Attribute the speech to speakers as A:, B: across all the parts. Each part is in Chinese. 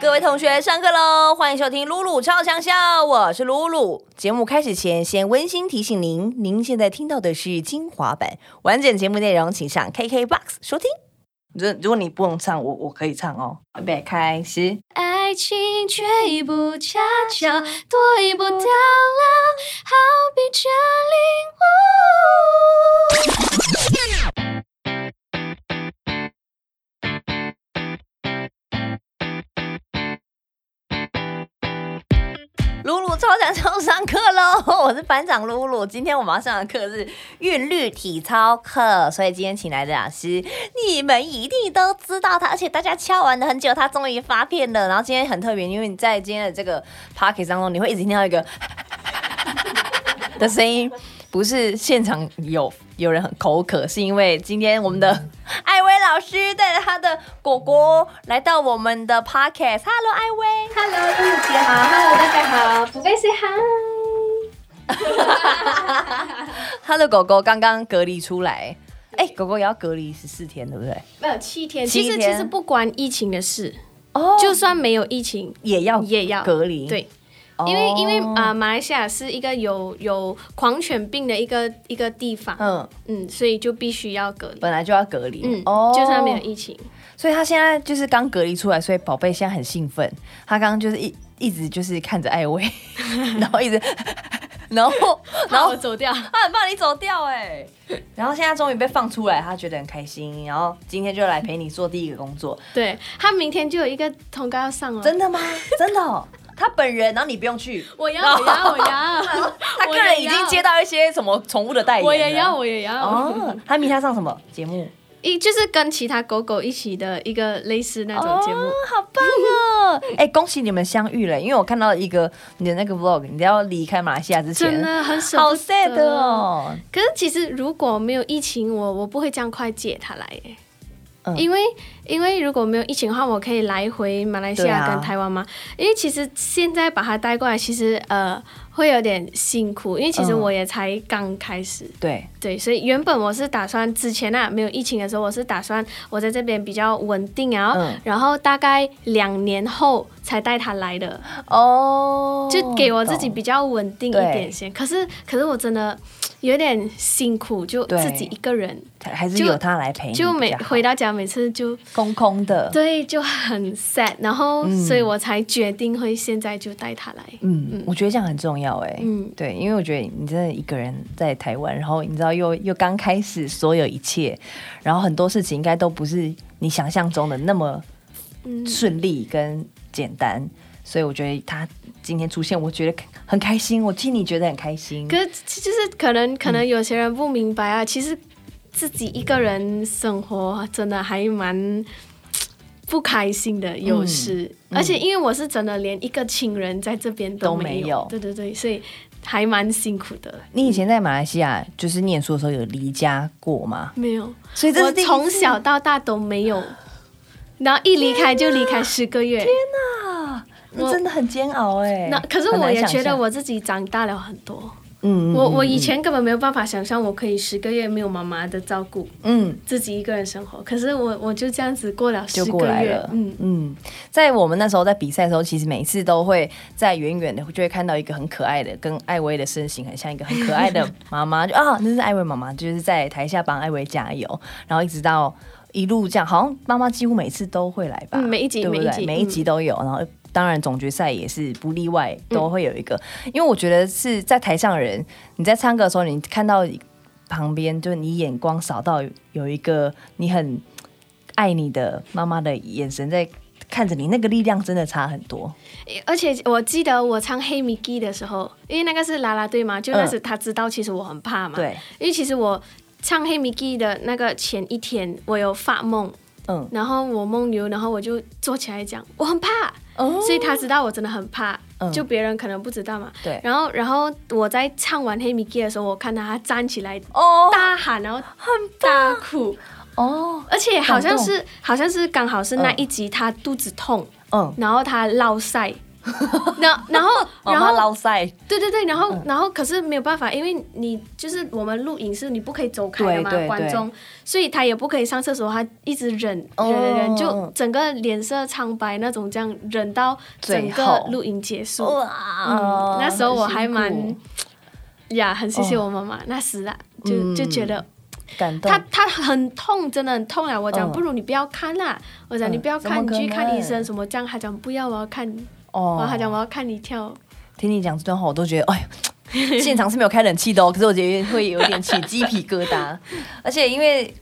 A: 各位同学，上课喽！欢迎收听露露超强笑，我是露露。节目开始前，先温馨提醒您，您现在听到的是精华版，完整节目内容请上 KKBOX 收听。如如果你不能唱，我我可以唱哦。预备，开始。
B: 爱情却一步恰巧，多一步到老，好比这领悟。
A: 露露超想要上课喽！我是班长露露，今天我们要上的课是韵律体操课，所以今天请来的老师，你们一定都知道他，而且大家敲完了很久，他终于发片了。然后今天很特别，因为你在今天的这个 p o c k e t 当中，你会一直听到一个 的声音。不是现场有有人很口渴，是因为今天我们的 艾薇老师带着他的果果来到我们的 podcast。Hello，艾薇。
B: Hello，露露姐好，Hello，大家好，不被 say hi。
A: 他的狗狗刚刚隔离出来，哎、狗狗也要隔离十四天，对不对？
B: 没有七天，其实其实不关疫情的事，
A: 哦
B: 就算没有疫情
A: 也要
B: 也要
A: 隔离，
B: 对，
A: 哦，
B: 因为因为啊、呃马来西亚是一个有有狂犬病的一个一个地方，
A: 嗯，
B: 嗯，所以就必须要隔离，
A: 本来就要隔离，
B: 嗯，
A: 哦，
B: 就算没有疫情，
A: 所以他现在就是刚隔离出来，所以宝贝现在很兴奋。他刚刚就是一一直就是看着艾薇，然后一直，然后然后
B: 我走掉，
A: 他很怕你走掉哎、然后现在终于被放出来，他觉得很开心。然后今天就来陪你做第一个工作，
B: 对他明天就有一个通告要上了，
A: 真的吗？真的、哦，他本人，然后你不用去。
B: 我要我要我要，
A: 他个人已经接到一些什么宠物的代言，
B: 我也要我也要，
A: 哦。他明天上什么节目？
B: 一就是跟其他狗狗一起的一个类似那种节目。
A: 哦，好棒哦！哎、恭喜你们相遇了，因为我看到一个你的那个 vlog，你要离开马来西亚之前，
B: 真的很舍
A: 好
B: 不
A: sad
B: 得。
A: 哦。
B: 可是其实如果没有疫情，我我不会这样快接他来耶。
A: 嗯
B: 因为因为如果没有疫情的话，我可以来回马来西亚跟台湾嘛。因为其实现在把它带过来，其实呃会有点辛苦，因为其实
A: 嗯。
B: 我也才刚开始。
A: 对，
B: 对，所以原本我是打算之前啊没有疫情的时候，我是打算我在这边比较稳定啊，
A: 嗯。
B: 然后大概两年后才带他来的。
A: 哦，
B: 就给我自己比较稳定一点先。可是，可是我真的有点辛苦，就自己一个人，
A: 还是
B: 就
A: 有他来陪
B: 就，每回到家每次就
A: 空空的。
B: 对就很 sad，然后、
A: 嗯。
B: 所以我才决定会现在就带他来。
A: 嗯嗯，我觉得这样很重要哎。
B: 嗯
A: 对，因为我觉得你真的一个人在台湾，然后你知道又又刚开始所有一切，然后很多事情应该都不是你想象中的那么
B: 嗯，
A: 顺利跟简单，所以我觉得他今天出现，我觉得很开心，我替你觉得很开心。
B: 可是就是可能可能有些人不明白啊，其实自己一个人生活真的还蛮。不开心的，有时，
A: 嗯
B: 而且因为我是真的连一个亲人在这边
A: 都
B: 没
A: 没有
B: 对对对，所以还蛮辛苦的。
A: 你以前在马来西亚就是念书的时候有离家过吗？
B: 没有，
A: 所以这
B: 我从小到大都没有，然后一离开就离开十个月。
A: 啊，那真的很煎熬哎。
B: 那可是我也觉得我自己长大了很多。
A: 嗯
B: 我我
A: 嗯
B: 以前根本没有办法想象我可以十个月没有妈妈的照顾，
A: 嗯
B: 自己一个人生活。可是我我就这样子过了十
A: 就过
B: 个月
A: 来了，，
B: 嗯，
A: 嗯，在我们那时候在比赛的时候，其实每一次都会在远远的就会看到一个很可爱的，跟艾薇的身形很像一个很可爱的妈妈，就啊，那是艾薇妈妈，就是在台下帮艾薇加油，然后一直到一路这样，好像妈妈几乎每次都会来吧，
B: 嗯每一集每一集
A: 每一集都有，然后。当然，总决赛也是不例外，都会有一个。因为我觉得是在台上的人，你在唱歌的时候，你看到旁边，就是你眼光扫到有一个你很爱你的妈妈的眼神在看着你，那个力量真的差很多。
B: 而且我记得我唱《黑米基》的时候，因为那个是啦啦队嘛，就那时他知道其实我很怕嘛，
A: 对，
B: 因为其实我唱《黑米基》的那个前一天，我有发梦，
A: 嗯，
B: 然后我梦游，然后我就坐起来讲我很怕，
A: 哦。
B: 所以他知道我真的很怕，
A: 嗯。
B: 就别人可能不知道嘛。
A: 对，
B: 然后，然后我在唱完《黑米基》的时候，我看到他站起来
A: 哦。
B: 大喊，然后很大哭，
A: 哦，
B: 而且好像是好像是刚好是那一集他肚子痛，
A: 嗯。
B: 然后他落腮，然后然后然后
A: 捞塞，
B: 对对对，然
A: 嗯。
B: 后、然后可是没有办法，因为你就是我们录影是你不可以走开的嘛，观众，所以他也不可以上厕所，他一直忍
A: 哦。
B: 忍忍忍，就整个脸色苍白那种，这样忍到整个录影结束。那时候我还蛮呀，很谢谢我妈妈，那时啊，就
A: 嗯。
B: 就觉得
A: 感动。
B: 他。他很痛，真的很痛啊！我讲
A: 嗯。
B: 不如你不要看啦，我讲
A: 嗯。
B: 你不要看，你去看医生什么这样，他讲不要，我要看，然
A: 哦
B: 后他讲我要看你跳。
A: 听你讲这段话，我都觉得，哎呦，现场是没有开冷气的哦，可是我觉得会有点起鸡皮疙瘩。而且因为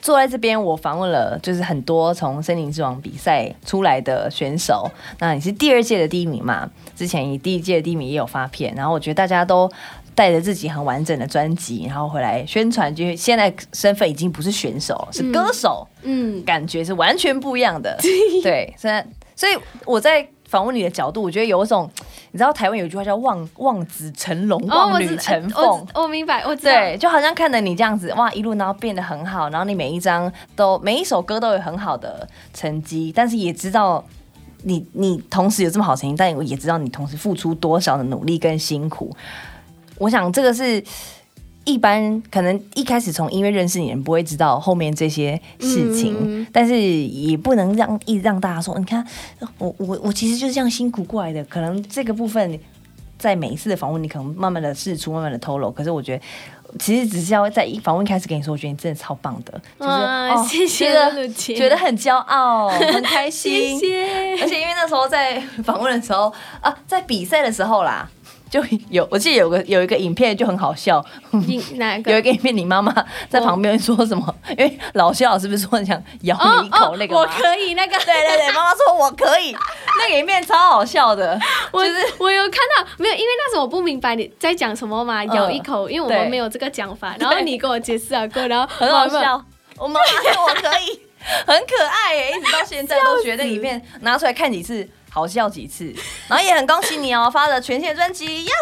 A: 坐在这边，我访问了就是很多从森林之王比赛出来的选手。那你是第二届的第一名嘛？之前你第一届的第一名也有发片，然后我觉得大家都。带着自己很完整的专辑，然后回来宣传，就是现在身份已经不是选手，是歌手。
B: 嗯，
A: 感觉是完全不一样的。对，虽然所以我在访问你的角度，我觉得有一种，你知道台湾有一句话叫望“望子成龙，
B: 哦，
A: 望女成凤”
B: 我我明白，我知道。
A: 对，就好像看着你这样子，哇，一路然后变得很好，然后你每一张都每一首歌都有很好的成绩，但是也知道你你同时有这么好成绩，但我也知道你同时付出多少的努力跟辛苦。我想这个是一般可能一开始从音乐认识你的人不会知道后面这些事情，但是也不能让一直让大家说，你看我我我其实就是这样辛苦过来的，可能这个部分。在每一次的访问，你可能慢慢的试出，慢慢的透露。可是我觉得，其实只是要在一访问开始跟你说，我觉得你真的超棒的，就是、
B: 谢谢
A: 觉得觉得很骄傲，很开心。
B: 谢谢。
A: 而且因为那时候在访问的时候啊，在比赛的时候啦，就有我记得有个有一个影片就很好笑，
B: 你哪个？
A: 有一个影片你妈妈在旁边说什么？因为老肖老师不是说很想咬你一口那个
B: 我可以那个。
A: 对对对，妈妈说我可以，那个影片超好笑的，
B: 我
A: 就是
B: 我有看到，没有，因为那时候我不明白你在讲什么嘛，咬一口，因为我
A: 对
B: 们没有这个讲法，然后你跟我解释了过，然后
A: 很好笑。我妈妈说我可以，很可爱耶，一直到现在都觉得影片拿出来看几次。好笑几次，然后也很恭喜你哦，发了全线专辑，呀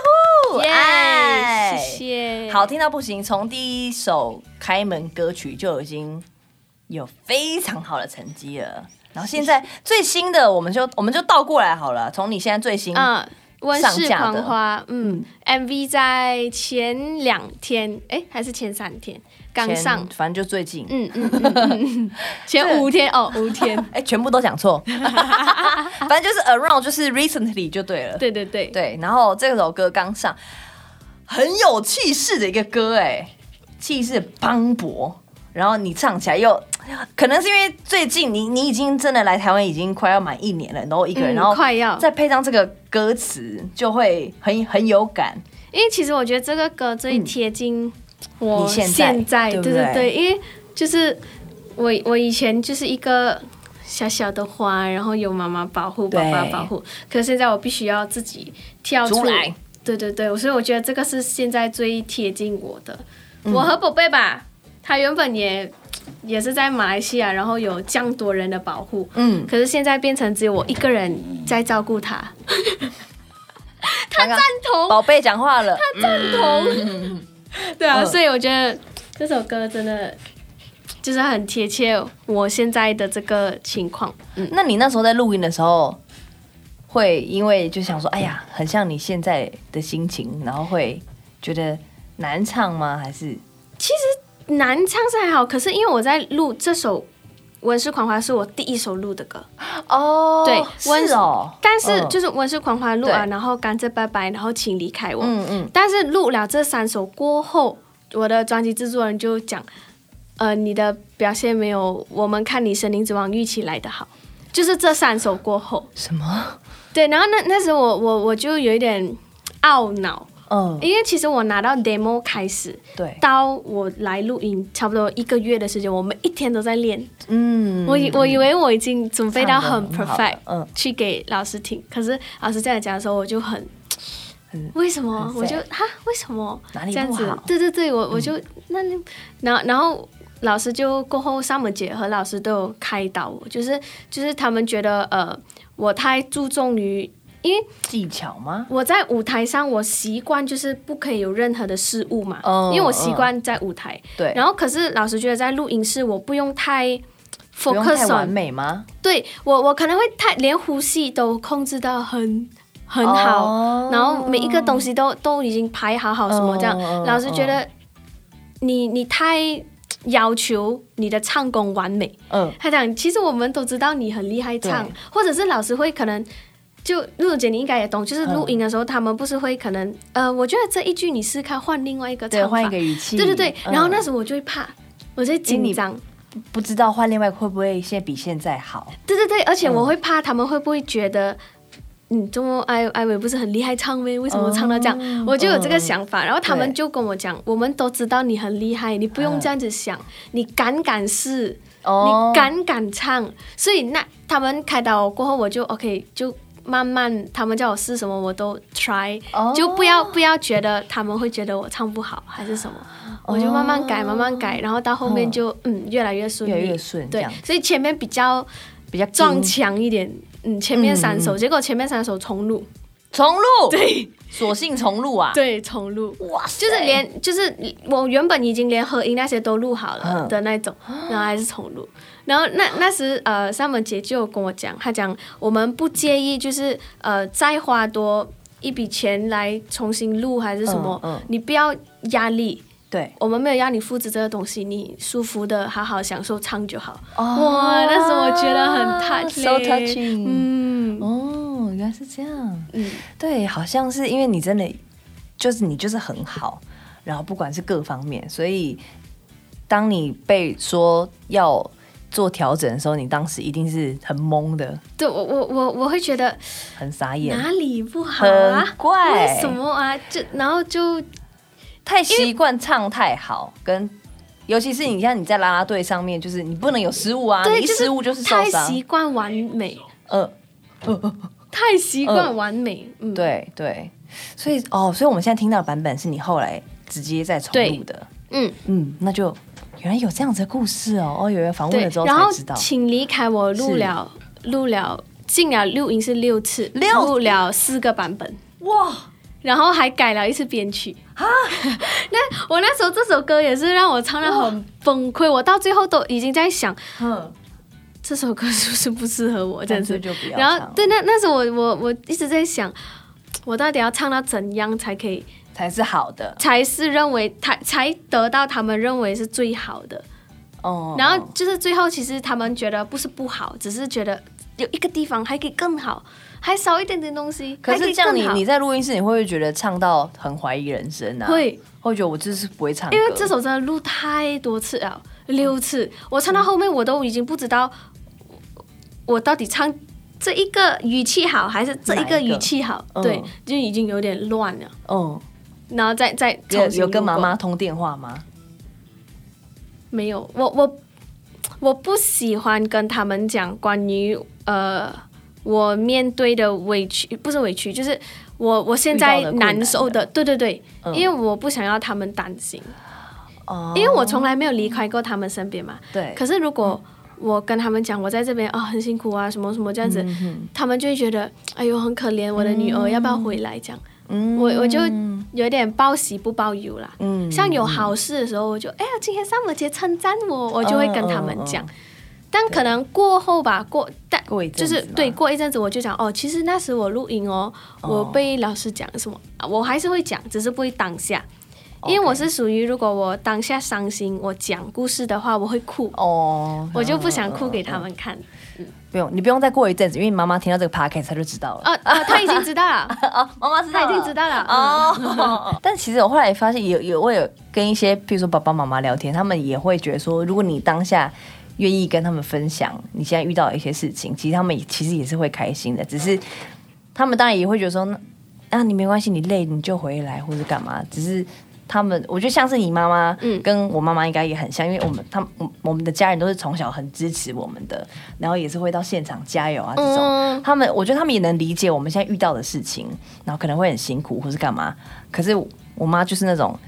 A: 呼！
B: 耶，
A: 哎
B: 谢谢。
A: 好听到不行，从第一首开门歌曲就已经有非常好的成绩了。然后现在最新的，我们就我们就倒过来好了，从你现在最新，
B: 嗯，温室狂花，嗯，MV 在前两天，哎，还是前三天刚上，
A: 反正就最近，
B: 嗯嗯嗯嗯。嗯，前 五天哦，五天，
A: 哎、全部都讲错，反正就是 around 就是 recently 就对了。
B: 对对对，
A: 对，然后这首歌刚上，很有气势的一个歌，哎，气势磅礴。然后你唱起来又，可能是因为最近你你已经真的来台湾已经快要满一年了，然后一个人，
B: 嗯
A: 然后
B: 快要
A: 再配上这个歌词，就会很很有感。
B: 因为其实我觉得这个歌最贴近我
A: 现在
B: 现在，
A: 对对
B: 对因为就是我我以前就是一个小小的花，然后有妈妈保护，爸爸保护，可是现在我必须要自己跳出
A: 出来。
B: 对对对，所以我觉得这个是现在最贴近我的。
A: 嗯
B: 我和宝贝吧，他原本也也是在马来西亚，然后有这样多人的保护，
A: 嗯，
B: 可是现在变成只有我一个人在照顾他。
A: 他赞
B: 同
A: 宝贝讲话了，他
B: 赞同。对啊，
A: 嗯
B: 所以我觉得这首歌真的就是很贴切我现在的这个情况。嗯，
A: 那你那时候在录音的时候，会因为就想说，哎呀，很像你现在的心情，然后会觉得难唱吗？还是
B: 难唱是还好，可是因为我在录这首《温室狂花》是我第一首录的歌，
A: 哦
B: 对温
A: 是哦，
B: 但是
A: 嗯。
B: 就是《温室狂花》录
A: 完，
B: 然后《甘蔗拜拜》，然后《请离开我》
A: 嗯嗯，
B: 但是录了这三首过后，我的专辑制作人就讲，呃，你的表现没有我们看你《森林之王》预期来的好，就是这三首过后，
A: 什么？
B: 对，然后那那时候我我我就有一点懊恼，
A: 嗯，
B: 因为其实我拿到 demo 开始
A: 对，
B: 到我来录音，差不多一个月的时间，我们一天都在练。
A: 嗯，
B: 我以我以为我已经准备到很 perfect，
A: 了嗯。
B: 去给老师听，可是老师这样讲的时候，我就很
A: 很
B: 为什么？我就哈，为什么？这样子。对对对，我我就、那那然后然后老师就过后，上门姐和老师都有开导我，就是就是他们觉得呃我太注重于。因为
A: 技巧吗？
B: 我在舞台上，我习惯就是不可以有任何的失误嘛，
A: 嗯
B: 因为我习惯在舞台。
A: 对，
B: 然后可是老师觉得在录音室，我不用太 focus
A: 完美吗？
B: 对我我可能会太连呼吸都控制到很很好，
A: 哦
B: 然后每一个东西都都已经排好好什么这样，老师觉得你你太要求你的唱功完美。
A: 嗯，
B: 他讲，其实我们都知道你很厉害唱，或者是老师会可能。就露姐，你应该也懂，就是录
A: 嗯
B: 音的时候，他们不是会可能，呃，我觉得这一句你试看换另外一个
A: 对，
B: 唱法，
A: 换一个语气。
B: 对对对。
A: 嗯
B: 然后那时候我就会怕，我就紧张，
A: 不知道换另外会不会现在比现在好？
B: 对对对，而且
A: 嗯
B: 我会怕他们会不会觉得，嗯，中国艾艾伟不是很厉害唱咩？为什么唱到这样？
A: 哦
B: 我就有这个想法，然后他们就跟我讲，我们都知道你很厉害，你不用这样子想，你敢敢试，
A: 哦
B: 你敢敢唱，所以那他们开导我过后，我就 OK 就。慢慢，他们叫我试什么我都 try，、
A: 哦。
B: 就不要不要觉得他们会觉得我唱不好还是什么，我就慢慢改慢慢改，然后到后面就嗯越来越顺利，
A: 越来越顺
B: 对，所以前面比较
A: 比较
B: 撞
A: 精
B: 墙一点，嗯，前面三首，
A: 嗯
B: 结果前面三首重录，
A: 重录，
B: 对。
A: 索性重录啊！
B: 对，重录，
A: 哇，
B: 就是连就是我原本已经连合音那些都录好了
A: 嗯。
B: 的那种，然后还是重录。然后那那时呃，三门姐就跟我讲，她讲我们不介意，就是呃再花多一笔钱来重新录还是什么，
A: 嗯嗯
B: 你不要压力。
A: 对，
B: 我们没有要你复制这个东西，你舒服的好好享受唱就好。
A: 哦
B: 哇，那时候我觉得很 touch，so
A: touching。
B: 嗯
A: 哦，原来是这样。
B: 嗯，
A: 对，好像是因为你真的就是你就是很好，然后不管是各方面，所以当你被说要做调整的时候，你当时一定是很懵的，
B: 对我我我我会觉得
A: 很傻眼，
B: 哪里不好啊？
A: 很？怪，
B: 为什么啊？就然后就
A: 太习惯唱太好，跟尤其是你像你在啦啦队上面，就是你不能有失误啊，一失误就是受
B: 太
A: 伤。
B: 习惯完美，
A: 呃，
B: 太习惯完美。嗯，
A: 对对，所以哦，所以我们现在听到的版本是你后来直接再重录的，
B: 嗯，
A: 嗯，那就原来有这样子的故事哦，哦，有人访问
B: 对
A: 了之后。
B: 然后
A: 才知道，
B: 请离开我录了录了进了录音是六次，
A: 六
B: 录了四个版本。
A: 哇，
B: 然后还改了一次编曲啊！那我那时候这首歌也是让我唱的很崩溃，我到最后都已经在想
A: 嗯，
B: 这首歌是不是不适合我，真
A: 干脆
B: 是。
A: 就不要
B: 然后对，那那时候我我我一直在想，我到底要唱到怎样才可以，
A: 才是好的
B: 才是认为才才得到他们认为是最好的。
A: 哦。
B: 然后就是最后，其实他们觉得不是不好，只是觉得有一个地方还可以更好，还少一点点东西。
A: 可是这样你，你在录音室，你会不会觉得唱到很怀疑人生啊？，
B: 会，
A: 会觉得我就是不会唱，
B: 因为这首真的录太多次了，六次，我唱到后面我都已经不知道我到底唱这一个语气好还是这一个语气好，对，就已经有点乱了。
A: 嗯，
B: 然后再再
A: 有有跟妈妈通电话吗？
B: 没有，我我我不喜欢跟他们讲关于呃我面对的委屈，不是委屈，就是我我现在
A: 难
B: 难受的，对对对，
A: 嗯。
B: 因为我不想要他们担心，
A: 哦。
B: 因为我从来没有离开过他们身边嘛。
A: 对，
B: 可是如果我跟他们讲我在这边啊、很辛苦啊，什么什么这样子，
A: 嗯
B: 他们就会觉得哎呦很可怜，我的女儿要不要回来？这样，
A: 嗯
B: 我我就有点报喜不报忧啦。
A: 嗯
B: 像有好事的时候，我就哎呀，今天上母节称赞我，我就会跟他们讲。但可能过后吧，过但
A: 过一阵子
B: 就是对，过一阵子我就讲哦，其实那时我录音哦，我被老师讲什么，啊我还是会讲，只是不会当下，因为我是属于如果我当下伤心，我讲故事的话，我会哭，
A: 哦，
B: 我就不想哭给他们看。
A: 不用，你不用再过一阵子，因为妈妈听到这个 podcast 她就知道了。
B: 啊啊，她已经知道了，
A: 哦，妈妈知
B: 他已经知道了。
A: 哦，但其实我后来发现有有我有跟一些，比如说爸爸妈妈聊天，他们也会觉得说，如果你当下愿意跟他们分享你现在遇到的一些事情，其实他们也其实也是会开心的，只是他们当然也会觉得说，那啊你没关系，你累你就回来或者干嘛，只是。他们，我觉得像是你妈妈，
B: 嗯
A: 跟我妈妈应该也很像，因为我们他们我我们的家人都是从小很支持我们的，然后也是会到现场加油啊这种。
B: 嗯，
A: 他们，我觉得他们也能理解我们现在遇到的事情，然后可能会很辛苦或是干嘛。可是我妈就是那种，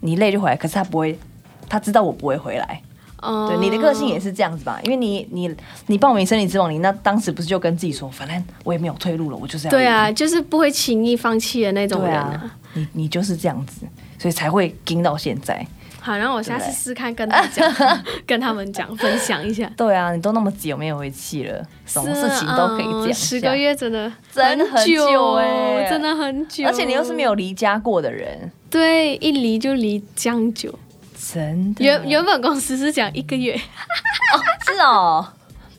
A: 你累就回来，可是她不会，她知道我不会回来。
B: 哦
A: 对，你的个性也是这样子吧？因为你你你报名生理之王，你那当时不是就跟自己说，反正我也没有退路了，我就是要赢
B: 对啊，就是不会轻易放弃的那种
A: 对
B: 人
A: 啊，你你就是这样子，所以才会盯到现在。
B: 好，然后我下次试看跟他讲，跟他们讲，分享一下。
A: 对啊，你都那么久没有回去了，什么事情都可以讲。
B: 嗯十个月真的
A: 真很久
B: 哎
A: 欸
B: 真的很久。
A: 而且你又是没有离家过的人，
B: 对，一离就离这样久。
A: 真的。
B: 原原本公司是讲一个月，
A: 是哦，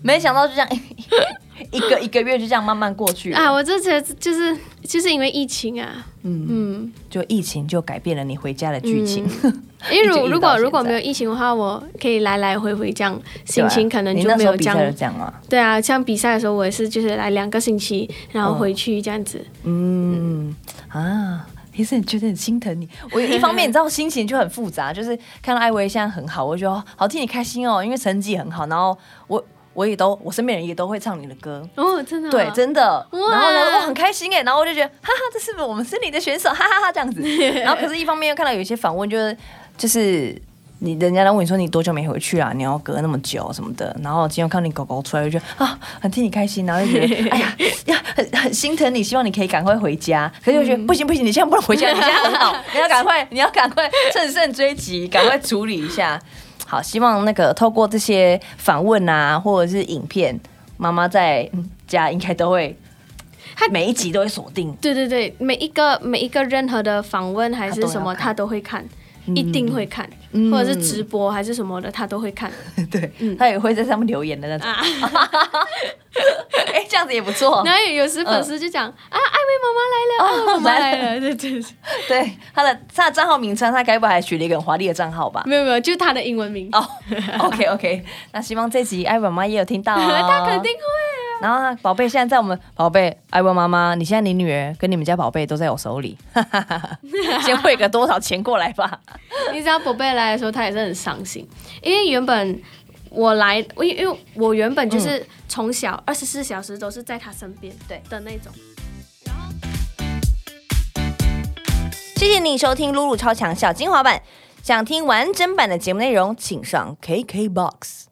A: 没想到就这样 一个一个月就这样慢慢过去了。
B: 啊，我这觉得就是就是因为疫情啊，
A: 嗯，
B: 嗯，
A: 就疫情就改变了你回家的剧情。
B: 因为如如果如果没有疫情的话，我可以来来回回这样，心情可能就没有这样。对啊，像比赛的时候，我也是就是来两个星期，然后
A: 哦
B: 回去这样子。
A: 嗯。啊，其实你觉得很心疼你。我一方面你知道心情就很复杂，就是看到艾薇现在很好，我就觉得好替你开心哦，因为成绩很好。然后我我也都我身边人也都会唱你的歌。
B: 哦，真的、
A: 对，真的，然后呢，我很开心哎，然后我就觉得，哈哈，这是不是我们是你的选手，哈哈哈这样子。然后可是，一方面又看到有一些访问，就是就是你人家来问你说你多久没回去啊？你要隔那么久什么的。然后今天看你狗狗出来，就觉得啊，很替你开心，然后就觉得 哎呀呀，很很心疼你，希望你可以赶快回家。可是又觉得、不行不行，你现在不能回家，你现在很好，你要赶快，你要赶快 趁胜追击，赶快处理一下。好，希望那个透过这些访问啊，或者是影片，妈妈在嗯家应该都会，每一集都会锁定，
B: 对对对，每一个每一个任何的访问还是什么，
A: 他都
B: 会看，一定会看，
A: 嗯
B: 或者是直播还是什么的，他都会看。
A: 对，他也会在上面留言的那种。
B: 啊，
A: 哎、这样子也不错。
B: 然后有时粉丝就讲、啊，艾薇妈妈来了，艾薇妈妈来了，对对对，
A: 对，他的他的账号名称，他该不会还取了一个很华丽的账号吧？
B: 没有没有，就他的英文名，
A: 哦，OK OK，那希望这集艾薇妈妈也有听到哦。
B: 他肯定会啊。
A: 然后呢，宝贝，现在在我们宝贝艾文妈妈，你现在你女儿跟你们家宝贝都在我手里，先汇个多少钱过来吧。
B: 你知道宝贝来的时候，他也是很伤心，因为原本我来，因为因为我原本就是从小二十四小时都是在他身边，
A: 对
B: 的那种。
A: 谢谢你收听露露超强小精华版，想听完整版的节目内容，请上 KKBOX。